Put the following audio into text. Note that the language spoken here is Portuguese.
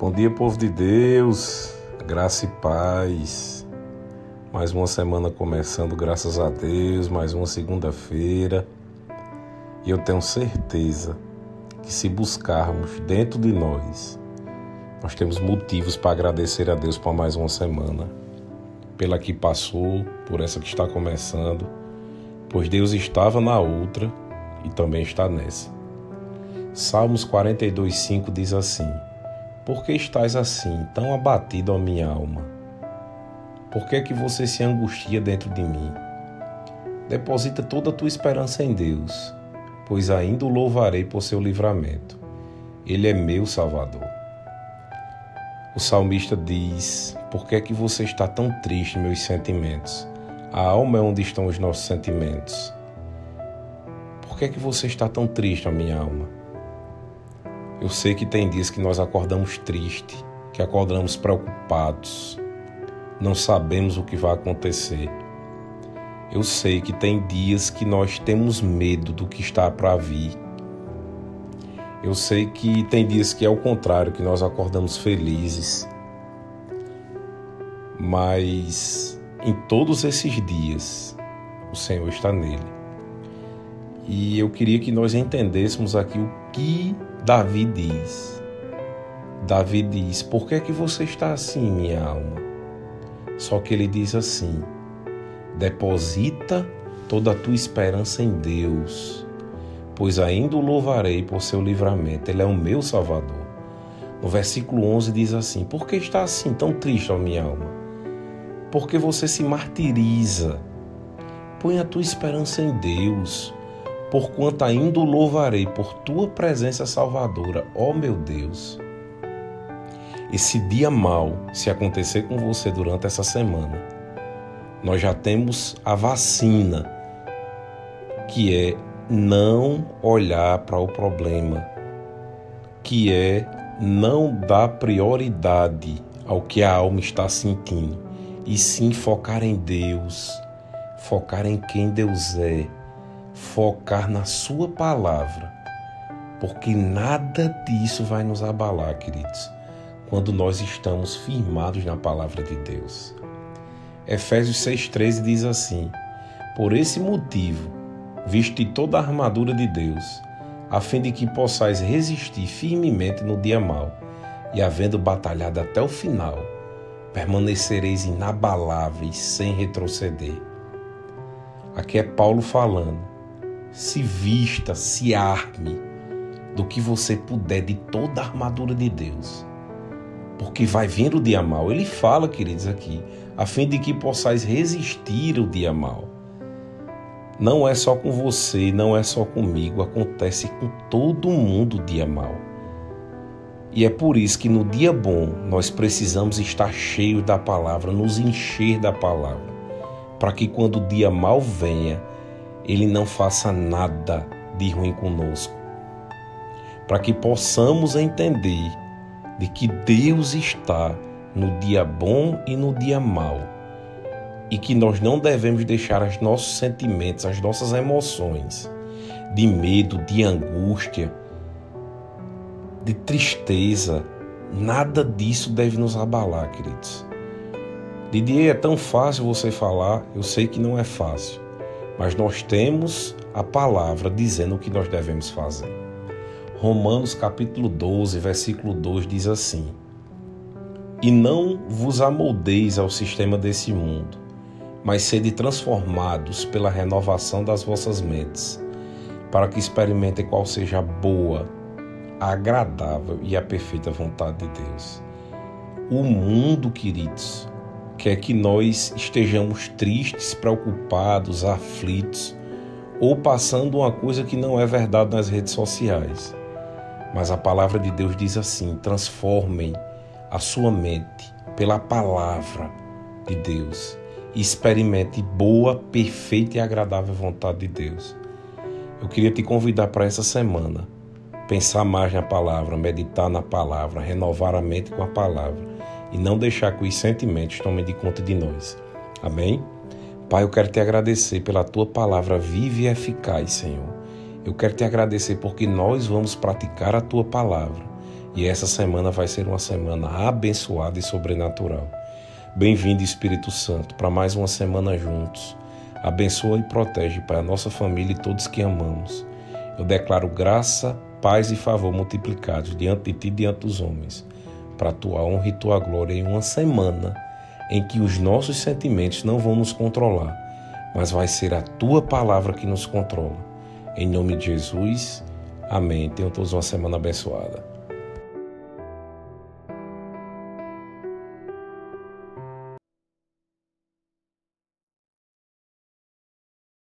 Bom dia, povo de Deus, graça e paz. Mais uma semana começando, graças a Deus, mais uma segunda-feira. E eu tenho certeza que se buscarmos dentro de nós, nós temos motivos para agradecer a Deus por mais uma semana, pela que passou, por essa que está começando, pois Deus estava na outra e também está nessa. Salmos 42:5 diz assim: por que estás assim, tão abatido, ó minha alma? Por que é que você se angustia dentro de mim? Deposita toda a tua esperança em Deus, pois ainda o louvarei por seu livramento. Ele é meu Salvador. O salmista diz: Por que é que você está tão triste, meus sentimentos? A alma é onde estão os nossos sentimentos. Por que é que você está tão triste, a minha alma? Eu sei que tem dias que nós acordamos triste, que acordamos preocupados, não sabemos o que vai acontecer. Eu sei que tem dias que nós temos medo do que está para vir. Eu sei que tem dias que é o contrário, que nós acordamos felizes. Mas em todos esses dias, o Senhor está nele. E eu queria que nós entendêssemos aqui o que Davi diz. Davi diz: Por que é que você está assim, minha alma? Só que ele diz assim: Deposita toda a tua esperança em Deus, pois ainda o louvarei por seu livramento. Ele é o meu Salvador. No versículo 11 diz assim: Por que está assim tão triste, ó minha alma? Porque você se martiriza. Põe a tua esperança em Deus porquanto ainda o louvarei por tua presença salvadora, ó meu Deus. Esse dia mal, se acontecer com você durante essa semana, nós já temos a vacina, que é não olhar para o problema, que é não dar prioridade ao que a alma está sentindo, e sim focar em Deus, focar em quem Deus é focar na Sua palavra, porque nada disso vai nos abalar, queridos, quando nós estamos firmados na palavra de Deus. Efésios 6,13 diz assim: Por esse motivo, viste toda a armadura de Deus, a fim de que possais resistir firmemente no dia mau, e havendo batalhado até o final, permanecereis inabaláveis sem retroceder. Aqui é Paulo falando se vista, se arme do que você puder de toda a armadura de Deus. Porque vai vir o dia mal. Ele fala, queridos, aqui, a fim de que possais resistir o dia mal. Não é só com você, não é só comigo, acontece com todo mundo o dia mal. E é por isso que no dia bom nós precisamos estar cheios da palavra, nos encher da palavra, para que quando o dia mal venha, ele não faça nada de ruim conosco. Para que possamos entender de que Deus está no dia bom e no dia mau. E que nós não devemos deixar os nossos sentimentos, as nossas emoções de medo, de angústia, de tristeza, nada disso deve nos abalar, queridos. Didier, é tão fácil você falar, eu sei que não é fácil mas nós temos a palavra dizendo o que nós devemos fazer. Romanos capítulo 12, versículo 2 diz assim: E não vos amoldeis ao sistema desse mundo, mas sede transformados pela renovação das vossas mentes, para que experimentem qual seja a boa, a agradável e a perfeita vontade de Deus. O mundo, queridos, quer que nós estejamos tristes, preocupados, aflitos ou passando uma coisa que não é verdade nas redes sociais. Mas a palavra de Deus diz assim: transformem a sua mente pela palavra de Deus e experimente boa, perfeita e agradável vontade de Deus. Eu queria te convidar para essa semana pensar mais na palavra, meditar na palavra, renovar a mente com a palavra e não deixar que os sentimentos tomem de conta de nós. Amém? Pai, eu quero te agradecer pela tua palavra viva e eficaz, Senhor. Eu quero te agradecer porque nós vamos praticar a tua palavra E essa semana vai ser uma semana abençoada e sobrenatural. Bem-vindo, Espírito Santo, para mais uma semana juntos. Abençoa e protege, Pai, a nossa família e todos que amamos. Eu declaro graça, paz e favor multiplicados diante de ti e diante dos homens, para a tua honra e tua glória em uma semana em que os nossos sentimentos não vão nos controlar, mas vai ser a tua palavra que nos controla. Em nome de Jesus, amém. Tenham todos uma semana abençoada.